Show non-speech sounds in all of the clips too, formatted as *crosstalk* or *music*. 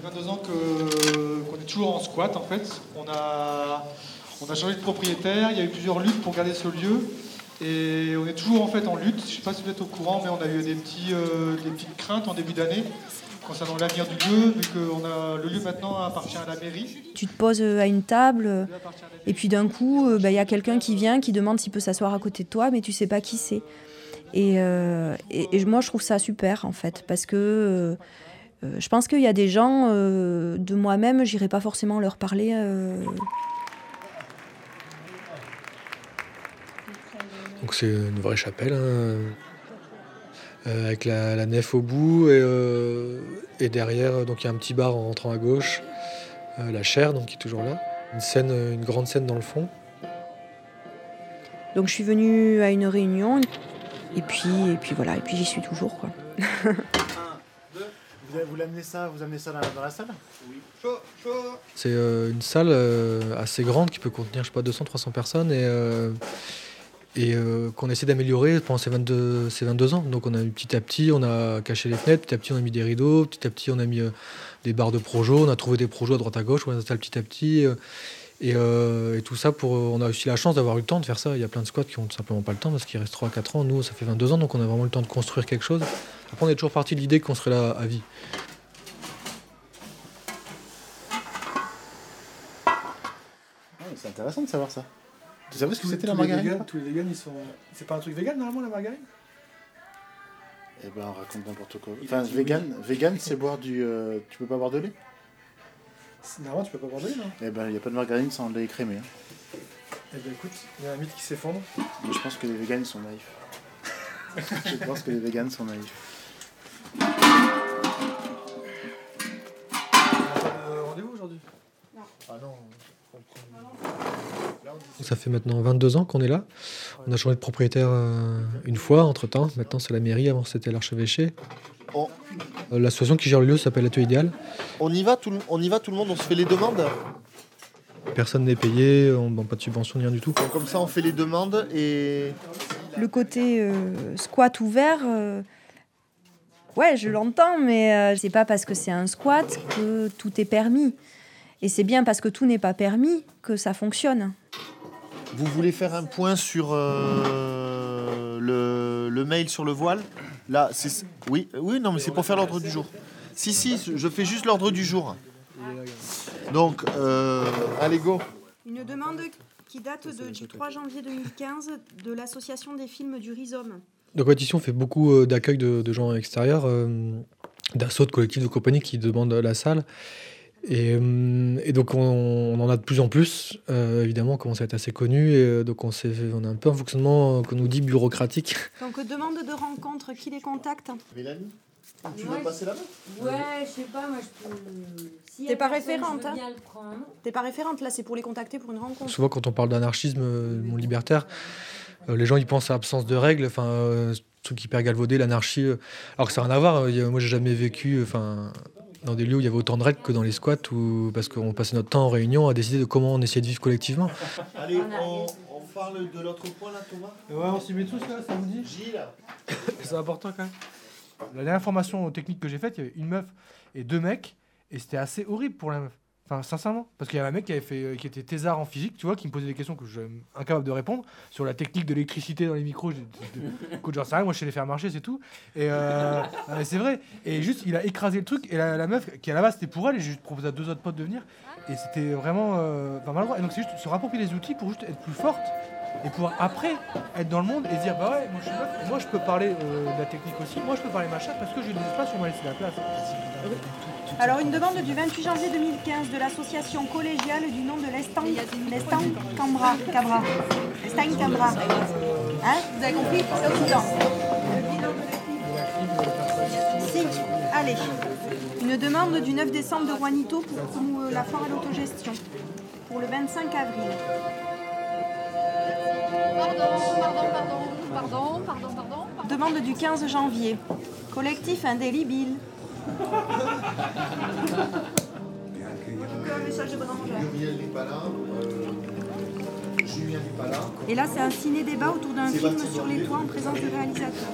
fait 22 ans que- qu'on est toujours en squat en fait. On a, on a changé de propriétaire, il y a eu plusieurs luttes pour garder ce lieu. Et on est toujours en fait en lutte. Je ne sais pas si vous êtes au courant, mais on a eu des, petits, euh, des petites craintes en début d'année concernant l'avenir du lieu, vu que on a, le lieu maintenant appartient à la mairie. Tu te poses euh, à une table, euh, et puis d'un coup, bah, il y a quelqu'un qui vient, qui demande s'il peut s'asseoir à côté de toi, mais tu sais pas qui c'est. Et, euh, et- et moi, je trouve ça super, en fait, parce que euh, je pense qu'il y a des gens, euh, de moi-même, j'irai pas forcément leur parler. euh, Donc c'est une vraie chapelle, hein, euh, avec la, la nef au bout et, euh, et derrière donc il y a un petit bar en rentrant à gauche, euh, la chaire donc qui est toujours là, une scène, une grande scène dans le fond. Donc je suis venue à une réunion, et puis, et puis voilà, et puis j'y suis toujours, quoi. *laughs* Vous, l'amenez ça, vous amenez ça dans la, dans la salle C'est euh, une salle euh, assez grande qui peut contenir je sais pas 200-300 personnes et, euh, et euh, qu'on essaie d'améliorer pendant ces 22, ces 22 ans. Donc on a eu petit à petit, on a caché les fenêtres, petit à petit on a mis des rideaux, petit à petit on a mis euh, des barres de projo, on a trouvé des projos à droite à gauche, on les installe petit à petit. euh, et, euh, et tout ça, pour, on a aussi la chance d'avoir eu le temps de faire ça. Il y a plein de squats qui ont tout simplement pas le temps parce qu'il reste 3-4 ans. Nous, ça fait 22 ans, donc on a vraiment le temps de construire quelque chose. Après, on est toujours parti de l'idée qu'on serait là à vie. Ah, C'est intéressant de savoir ça. Tu savais ce que c'était la les margarine véganes- Tous les véganes, ils sont. C'est pas un truc vegan normalement la margarine? Eh ben, on raconte n'importe quoi. Enfin, vegan, vegan c'est boire du. euh, tu peux pas boire de lait? Normalement, tu peux pas boire de lait, non? Eh ben, il n'y a pas de margarine sans lait écrémé. Hein. Eh ben écoute, il y a un mythe qui s'effondre. Mais je pense que les végans ils sont naïfs. *laughs* je pense que les végans sont naïfs. Rendez-vous aujourd'hui? Ah non. Donc ça fait maintenant 22 ans qu'on est là. On a changé de propriétaire euh, une fois entre-temps. Maintenant, c'est la mairie. Avant, c'était l'archevêché. On, Euh, L'association qui gère le lieu s'appelle Atelier Idéal. on y va tout le, on y va tout le monde, on se fait les demandes? Personne n'est payé, on n'a pas de subvention, ni rien du tout. Donc, comme ça, on fait les demandes et Le côté euh, squat ouvert, euh, ouais, je l'entends, mais euh, c'est pas parce que c'est un squat que tout est permis. Et c'est bien parce que tout n'est pas permis que ça fonctionne. vous voulez faire un point sur euh, le, le mail sur le voile? Là, c'est oui, oui, non, mais c'est pour faire l'ordre du jour. Si, si, je fais juste l'ordre du jour. Donc, euh, allez go. Une demande qui date du 3 janvier 2015 de l'association des films du Rhizome. Donc, ici, on fait beaucoup euh, d'accueil de, de gens extérieurs, euh, d'assauts, de collectifs, de compagnies qui demandent la salle. Et, euh, et donc, on, on en a de plus en plus. Euh, évidemment, on commence à être assez connu. Et euh, donc, on, a un peu un fonctionnement euh, qu'on nous dit bureaucratique. Donc demande de rencontre, qui les contacte? Mélanie, tu Ouais. veux passer la main? Ouais, je sais pas, moi je peux. A T'es pas référente, hein. T'es pas référente, là c'est pour les contacter pour une rencontre. Souvent, quand on parle d'anarchisme, mon libertaire, les gens ils pensent à absence de règles, enfin, euh, ce truc hyper galvaudé, l'anarchie. euh, alors que ça n'a rien à voir. euh, a- moi, j'ai jamais vécu, euh, enfin, dans des lieux où il y avait autant de règles que dans les squats, où, parce qu'on passait notre temps en réunion à décider de comment on essayait de vivre collectivement. *laughs* Allez, on, on parle de l'autre point là, Thomas? Ouais, on s'y met tous là, ça vous dit Gilles. C'est important quand même. La dernière formation technique que j'ai faite, il y avait une meuf et deux mecs, et c'était assez horrible pour la meuf. Enfin, sincèrement. Parce qu'il y avait un mec qui, avait fait, euh, qui était thésard en physique, tu vois, qui me posait des questions que je suis incapable de répondre sur la technique de l'électricité dans les micros. Écoute, j'en sais rien, moi je sais les faire marcher, c'est tout. Et euh, c'est vrai. Et juste, il a écrasé le truc, et la, la meuf, qui à la base c'était pour elle, et j'ai juste proposé à deux autres potes de venir, et c'était vraiment euh, pas. Et donc c'est juste se rapproprier les outils pour juste être plus forte et pouvoir après être dans le monde et dire bah ouais moi je peux parler euh, de la technique aussi, moi je peux parler machin parce que j'ai des espaces on m'a laissé la place. Alors une demande du 28 janvier 2015 de l'association collégiale du nom de l'Estang Cambra. Cambra. Hein? Vous avez compris? C'est Occident. Si, allez. Une demande du 9 décembre de Juanito pour euh, la foire à l'autogestion. Pour le 25 avril. Pardon, pardon, pardon, pardon, pardon, pardon. Demande du 15 janvier. Collectif indélébile. Et là, c'est un ciné-débat autour d'un film sur les toits en présence du réalisateur.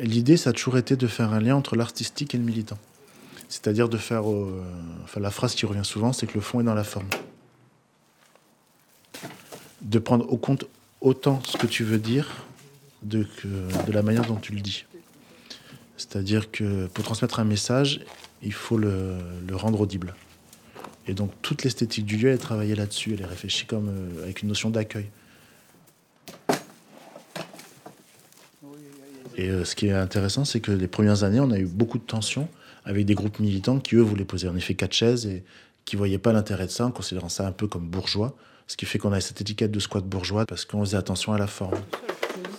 L'idée, ça a toujours été de faire un lien entre l'artistique et le militant. C'est-à-dire de faire. euh, enfin, la phrase qui revient souvent, c'est que le fond est dans la forme. De prendre au compte autant ce que tu veux dire de, que- de la manière dont tu le dis. C'est-à-dire que pour transmettre un message, il faut le, rendre audible. Et donc toute l'esthétique du lieu est travaillée là-dessus, elle est réfléchie comme, euh, avec une notion d'accueil. Et euh, ce qui est intéressant, c'est que les premières années, on a eu beaucoup de tensions avec des groupes militants qui, eux, voulaient poser en effet quatre chaises et qui ne voyaient pas l'intérêt de ça, en considérant ça un peu comme bourgeois. Ce qui fait qu'on a cette étiquette de squat bourgeois parce qu'on faisait attention à la forme.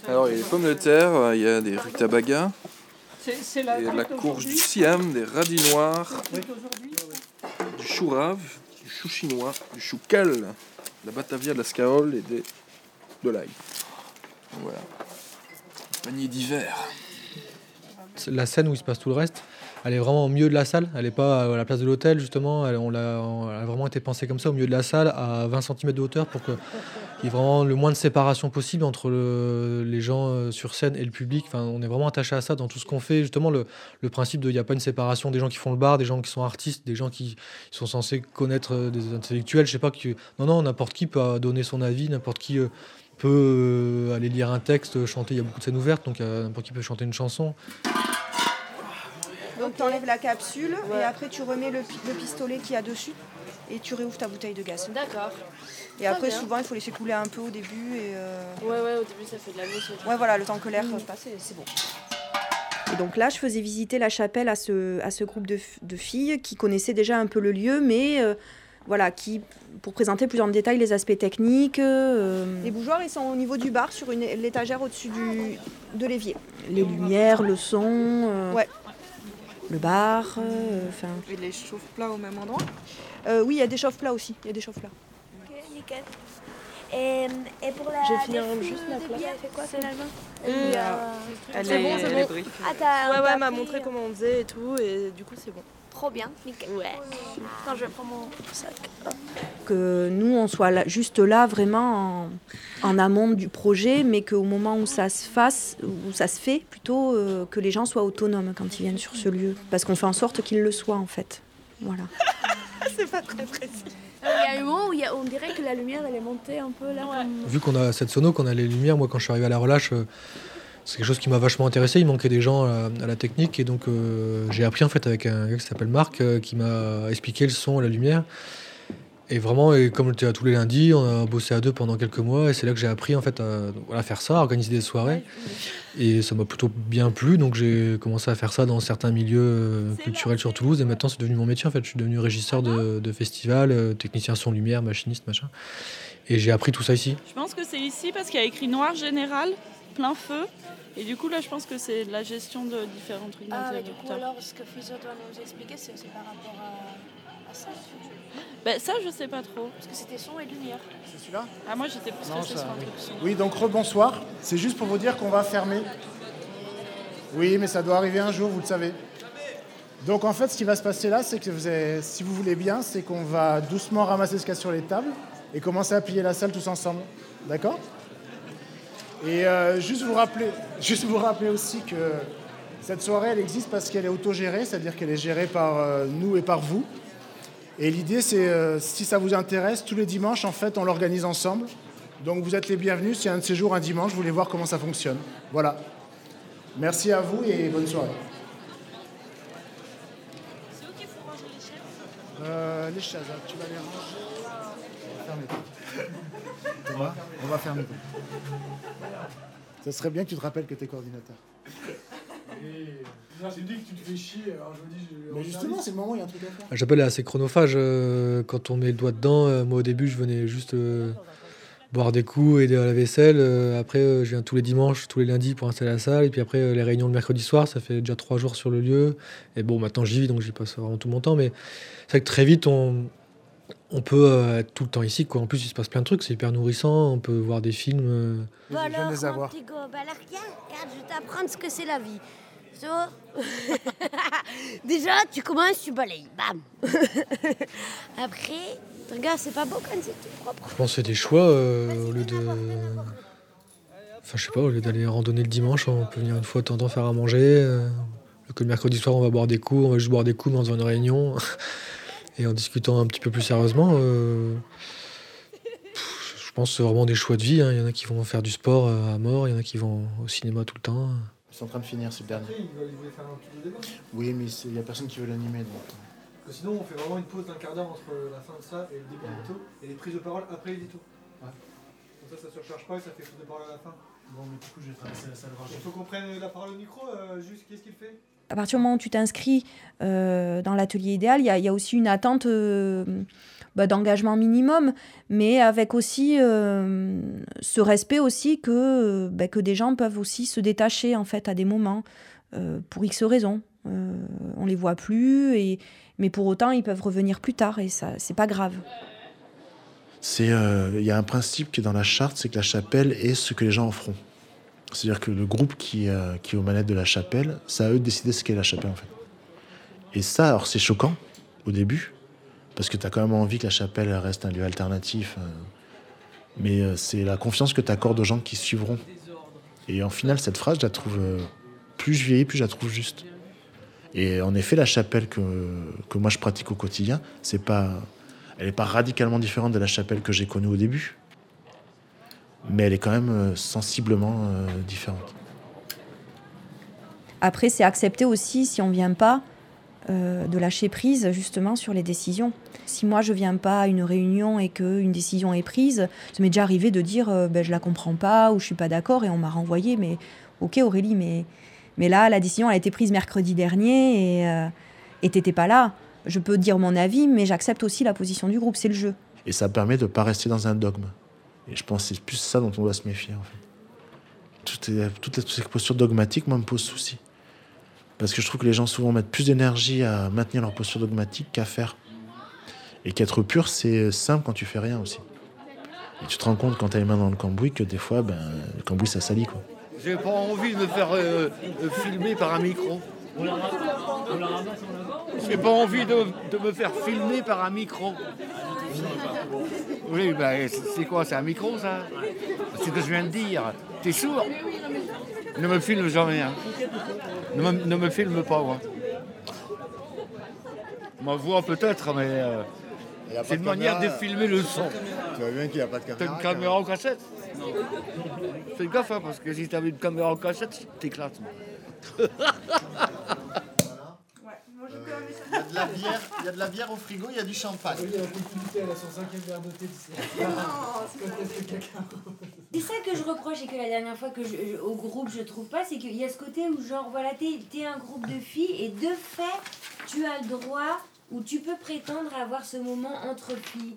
Alors, il y a des pommes de terre, il y a des rutabagas, il y a de la courge du siam, des radis noirs, du chou rave, du chou chinois, du chou cal, de la batavia, de la scaole et des... de l'ail. Voilà. Panier d'hiver. La scène où il se passe tout le reste, elle est vraiment au milieu de la salle. Elle n'est pas à la place de l'hôtel, justement. Elle, a vraiment été pensée comme ça, au milieu de la salle, à 20 cm de hauteur, pour qu'il y ait vraiment le moins de séparation possible entre le- les gens euh, sur scène et le public. Enfin, on est vraiment attaché à ça dans tout ce qu'on fait. Justement, le, principe de il n'y a pas une séparation des gens qui font le bar, des gens qui sont artistes, des gens qui sont censés connaître euh, des intellectuels. Je sais pas qui. Non, non, n'importe qui peut donner son avis, n'importe qui. euh, peut euh, aller lire un texte, chanter, il y a beaucoup de scènes ouvertes, donc euh, n'importe qui peut chanter une chanson. Donc tu enlèves la capsule et après tu remets le, pi- le pistolet qu'il y a dessus et tu réouvres ta bouteille de gaz. D'accord. Et après bien. souvent il faut laisser couler un peu au début et euh, Ouais, ouais, au début ça fait de la mousse. ouais voilà le temps que l'air passe et c'est bon. Et donc là je faisais visiter la chapelle à ce, à ce groupe de, de filles qui connaissaient déjà un peu le lieu mais euh, voilà qui pour présenter plus en détail les aspects techniques. euh, Les bougeoirs ils sont au niveau du bar sur une, l'étagère au-dessus du, de l'évier. Les lumières, le son. euh, Ouais. Le bar, euh, enfin. Et les chauffe-plats au même endroit Euh, oui, il y a des chauffe-plats aussi. Il y a des chauffe-plats. Ok, nickel. Et, et pour la. Finir défoule juste la place. elle fait quoi finalement Elle Elle est, a- euh, C'est elle bon, est- c'est elle bon. est briefée. Ah, t'as- Ouais, ouais, elle m'a montré comment on faisait et tout, et du coup c'est bon. Trop bien, nickel. Ouais. Attends, je vais prendre mon sac. Hop. Que nous, on soit là- juste là vraiment en, en amont du projet, mais qu'au moment où ça se fasse, où ça se fait, plutôt euh, que les gens soient autonomes quand ils viennent sur ce lieu. Parce qu'on fait en sorte qu'ils le soient en fait. Voilà. *laughs* c'est pas très précis. Il y a un moment où il y a- on dirait que la lumière elle est montée un peu là. comme- Vu qu'on a cette sono, qu'on a les lumières, moi quand je suis arrivé à la relâche, euh, c'est quelque chose qui m'a vachement intéressé. Il manquait des gens à, à la technique et donc euh, j'ai appris en fait avec un gars qui s'appelle Marc euh, qui m'a expliqué le son et la lumière. Et vraiment, et comme j'étais à tous les lundis, on a bossé à deux pendant quelques mois et c'est là que j'ai appris en fait à voilà, faire ça, à organiser des soirées. Et ça m'a plutôt bien plu, donc j'ai commencé à faire ça dans certains milieux euh, culturels sur Toulouse et maintenant c'est devenu mon métier en fait. Je suis devenu régisseur de, de festivals, technicien son lumière, machiniste, machin. Et j'ai appris tout ça ici. Je pense que c'est ici parce qu'il y a écrit noir général, plein feu. Et du coup, là, je pense que c'est de la gestion de différents trucs Ah, mais du coup, alors ce que doit nous expliquer, c'est par rapport à, à ça. Ben, ça, je sais pas trop. Parce que c'était son et lumière. C'est celui-là? Ah, moi, j'étais plus Non, ça, sur un oui. truc son. Oui, donc rebonsoir. C'est juste pour vous dire qu'on va fermer. Oui, mais ça doit arriver un jour, vous le savez. Donc en fait, ce qui va se passer là, c'est que vous avez- si vous voulez bien, c'est qu'on va doucement ramasser ce qu'il y a sur les tables et commencer à plier la salle tous ensemble. D'accord? Et euh, juste, vous rappeler, juste vous rappeler aussi que cette soirée, elle existe parce qu'elle est autogérée, c'est-à-dire qu'elle est gérée par euh, nous et par vous. Et l'idée, c'est, euh, si ça vous intéresse, tous les dimanches, en fait, on l'organise ensemble. Donc vous êtes les bienvenus. Si un de ces jours, un dimanche, vous voulez voir comment ça fonctionne. Voilà. Merci à vous et bonne soirée. Euh, les chaises, hein, tu vas les ranger. Thomas, on va fermer. Ça serait bien que tu te rappelles que tu es coordinateur. Tu me dis que tu te fais chier, alors je me dis. Mais justement, c'est le moment où il y a un truc à faire. J'appelle assez chronophage euh, quand on met le doigt dedans. Euh, moi au début je venais juste euh, boire des coups, aider à la vaisselle. Euh, après euh, je viens tous les dimanches, tous les lundis pour installer la salle. Et puis après euh, les réunions le mercredi soir, ça fait déjà trois jours sur le lieu. Et bon maintenant j'y vis donc j'y passe vraiment tout mon temps. Mais c'est vrai que très vite on, on peut euh, être tout le temps ici. Quoi. En plus il se passe plein de trucs, c'est hyper nourrissant. On peut voir des films. euh. Alors, les mon avoir. petit go, bah alors, regarde, regarde, je vais t'apprendre ce que c'est la vie. So, *laughs* Déjà, tu commences, tu balayes. Bam *laughs* Après, regarde, c'est pas beau quand c'est tout propre. Je pense que c'est des choix euh, au lieu de. Enfin, je sais pas, au lieu d'aller randonner le dimanche, on peut venir une fois de temps en temps faire à manger. euh, que le mercredi soir, on va boire des coups, on va juste boire des coups, mais en faisant une réunion. *laughs* et en discutant un petit peu plus sérieusement. euh, pff, je pense que c'est vraiment des choix de vie. hein. Il y en a qui vont faire du sport euh, à mort, il y en a qui vont au cinéma tout le temps. Ils sont en train de finir, c'est le dernier. Oui, mais il n'y a personne qui veut l'animer. donc. Sinon, on fait vraiment une pause d'un quart d'heure entre la fin de ça et le début du veto, et les prises de parole après les veto. Comme ça, ça se recharge pas et ça fait prise de parole à la fin. Bon, mais du coup, je vais traverser la salle Il faut qu'on prenne la parole au micro, euh, juste qu'est-ce qu'il fait? À partir du moment où tu t'inscris euh, dans l'atelier idéal, il y, a- aussi une attente euh, bah, d'engagement minimum, mais avec aussi euh, ce respect aussi que, bah, que des gens peuvent aussi se détacher en fait à des moments pour X raisons. On les voit plus, mais pour autant ils peuvent revenir plus tard et ça c'est pas grave. Il y a un principe qui est dans la charte, c'est que la chapelle est ce que les gens en feront. C'est-à-dire que le groupe qui, euh, qui est aux manettes de la chapelle, c'est à eux de décider ce qu'est la chapelle en fait. Et ça, alors c'est choquant au début, parce que tu as quand même envie que la chapelle reste un lieu alternatif. euh, mais euh, c'est la confiance que tu accordes aux gens qui suivront. Et en final, cette phrase, je la trouve, plus je vieillis, plus je la trouve juste. Et en effet, la chapelle que, que moi je pratique au quotidien, c'est pas, elle n'est pas radicalement différente de la chapelle que j'ai connue au début, mais elle est quand même euh, sensiblement euh, différente. Après, c'est accepter aussi, si on vient pas, euh, de lâcher prise justement sur les décisions. Si moi je viens pas à une réunion et qu'une décision est prise, ça m'est déjà arrivé de dire euh, ben, je la comprends pas ou je suis pas d'accord et on m'a renvoyé. Mais ok Aurélie, mais, mais là la décision a été prise mercredi dernier et euh, et t'étais pas là. Je peux dire mon avis, mais j'accepte aussi la position du groupe, c'est le jeu. Et ça permet de ne pas rester dans un dogme. Et je pense que c'est plus ça dont on doit se méfier, en fait. Les- toutes ces postures dogmatiques, moi, me posent souci. Parce que je trouve que les gens souvent mettent plus d'énergie à maintenir leur posture dogmatique qu'à faire. Et qu'être pur, c'est simple quand tu fais rien aussi. Et tu te rends compte quand tu as les mains dans le cambouis que des fois, ben, le cambouis, ça salit, quoi. J'ai pas envie de me faire euh, euh, filmer par un micro. J'ai pas envie de, de me faire filmer par un micro. Oui, bah, c'est quoi C'est un micro, ça? C'est ce que je viens de dire. T'es sourd? Ne me filme jamais. hein. Ne, me, ne me filme pas, moi. Ma voix, peut-être, mais euh, c'est une manière de filmer le son. Tu vois bien qu'il n'y a pas de T'as caméra. une caméra en cassette? Fais gaffe, hein, parce que si t'avais une caméra en cassette, t'éclates. *laughs* Il y a de la bière, il y a de la bière au frigo, il y a du champagne. C'est ça que je reproche et que la dernière fois que je, je- au groupe je trouve pas, c'est qu'il y a ce côté où genre voilà t'es es un groupe de filles et de fait tu as le droit ou tu peux prétendre avoir ce moment entre filles.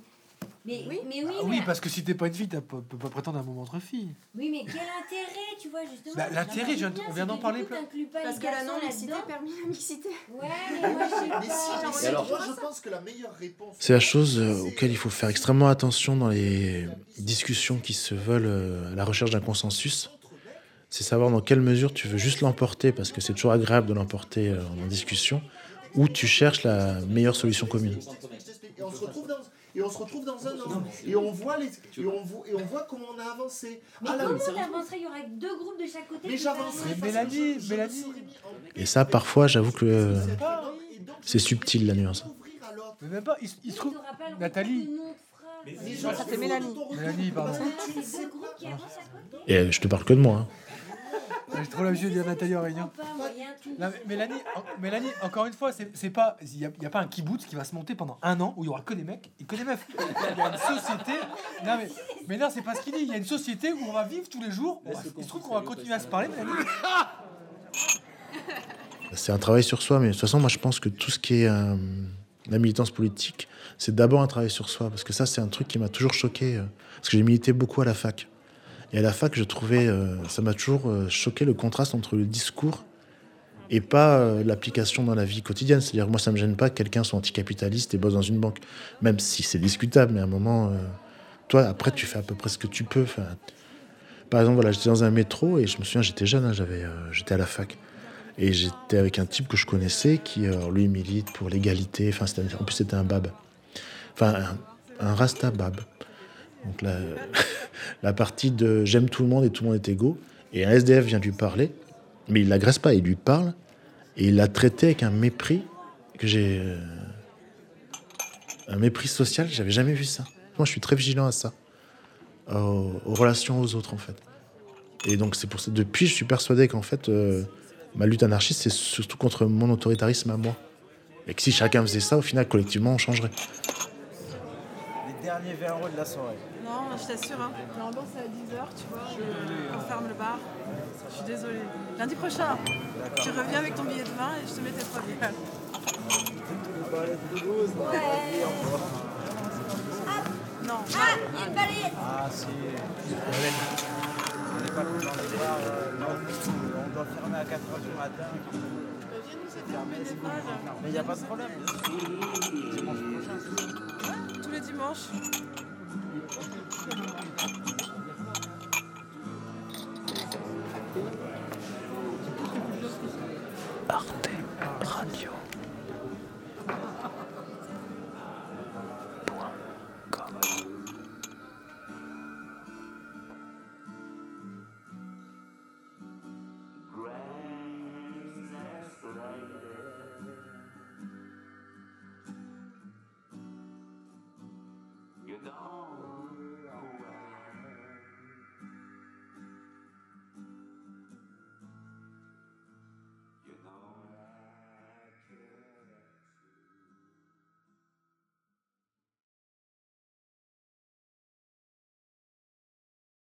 Mais oui, mais oui, Ah mais, oui, parce que si t'es pas une fille, tu peux pas prétendre un moment entre filles. oui, mais quel intérêt, tu vois justement. Bah, l'intérêt, on vient d'en parler plein. Parce que la non-mixité permet la mixité. Ouais, mais moi je *laughs* Mais si, alors- moi je pense que la meilleure réponse. C'est la chose euh, auquel il faut faire extrêmement attention dans les discussions qui se veulent euh, à la recherche d'un consensus. C'est savoir dans quelle mesure tu veux juste l'emporter, parce que c'est toujours agréable de l'emporter euh, en discussion, ou tu cherches la meilleure solution commune. Et on se retrouve dans, et on se retrouve dans un an. Et on voit les, et on voit, et on voit comment on a avancé. Mais Ah là, comment mais t'avancerais Il y aurait deux groupes de chaque côté. Mais qui j'avancerai avanceraient. parce que Mélanie, Mélanie. Et ça, parfois, j'avoue que euh, c'est subtil la nuance. Mais même pas, il, se- il se trouve. Nathalie. Ça fait Mélanie. Mélanie, pardon. C'est côté. Et euh, je te parle que de moi. hein. J'ai trop l'habitude de dire Nathalie en réunion. Non, mais Mélanie, en- Mélanie, encore une fois, c'est c'est pas, il n'y a, y a pas un kibbutz qui va se monter pendant un an où il y aura que des mecs et que des meufs. Il y a une société. Non mais, mais non, c'est pas ce qu'il dit. Il y a une société où on va vivre tous les jours. On va- il se trouve qu'on va continuer à se parler, Mélanie. C'est un travail sur soi, mais de toute façon, moi, je pense que tout ce qui est euh, la militance politique, c'est d'abord un travail sur soi, parce que ça, c'est un truc qui m'a toujours choqué, euh, parce que j'ai milité beaucoup à la fac. Et à la fac, je trouvais, euh, ça m'a toujours euh, choqué le contraste entre le discours et pas euh, l'application dans la vie quotidienne. C'est-à-dire, moi, ça me gêne pas que quelqu'un soit anticapitaliste et bosse dans une banque, même si c'est discutable, mais à un moment, toi, après, tu fais à peu près ce que tu peux. Enfin, par exemple, voilà, j'étais dans un métro et je me souviens, j'étais jeune, hein, j'avais, j'étais à la fac. Et j'étais avec un type que je connaissais qui, lui, milite pour l'égalité. Enfin, en plus, c'était un bab. Enfin, un, un rasta bab. Donc la, *laughs* la partie de j'aime tout le monde et tout le monde est égaux. Et un SDF vient lui parler, mais il l'agresse pas, il lui parle. Et il l'a traité avec un mépris que j'ai. euh, un mépris social, j'avais jamais vu ça. Moi, je suis très vigilant à ça. Aux, relations aux autres, en fait. Et donc, c'est pour ça. Depuis, je suis persuadé qu'en fait, euh, ma lutte anarchiste, c'est surtout contre mon autoritarisme à moi. Et que si chacun faisait ça, au final, collectivement, on changerait. Les derniers verres de la soirée. Non, je t'assure, hein. normalement c'est à 10h, tu vois, on ferme le bar. Je suis désolée. Lundi prochain, tu reviens avec ton billet de vin et je te mets tes trois bières. Non. Ah, une balayette Ah, si. On n'est pas euh, non, on doit fermer à 4h du matin. Mais il n'y a pas de problème. Dimanche. Tous les dimanches.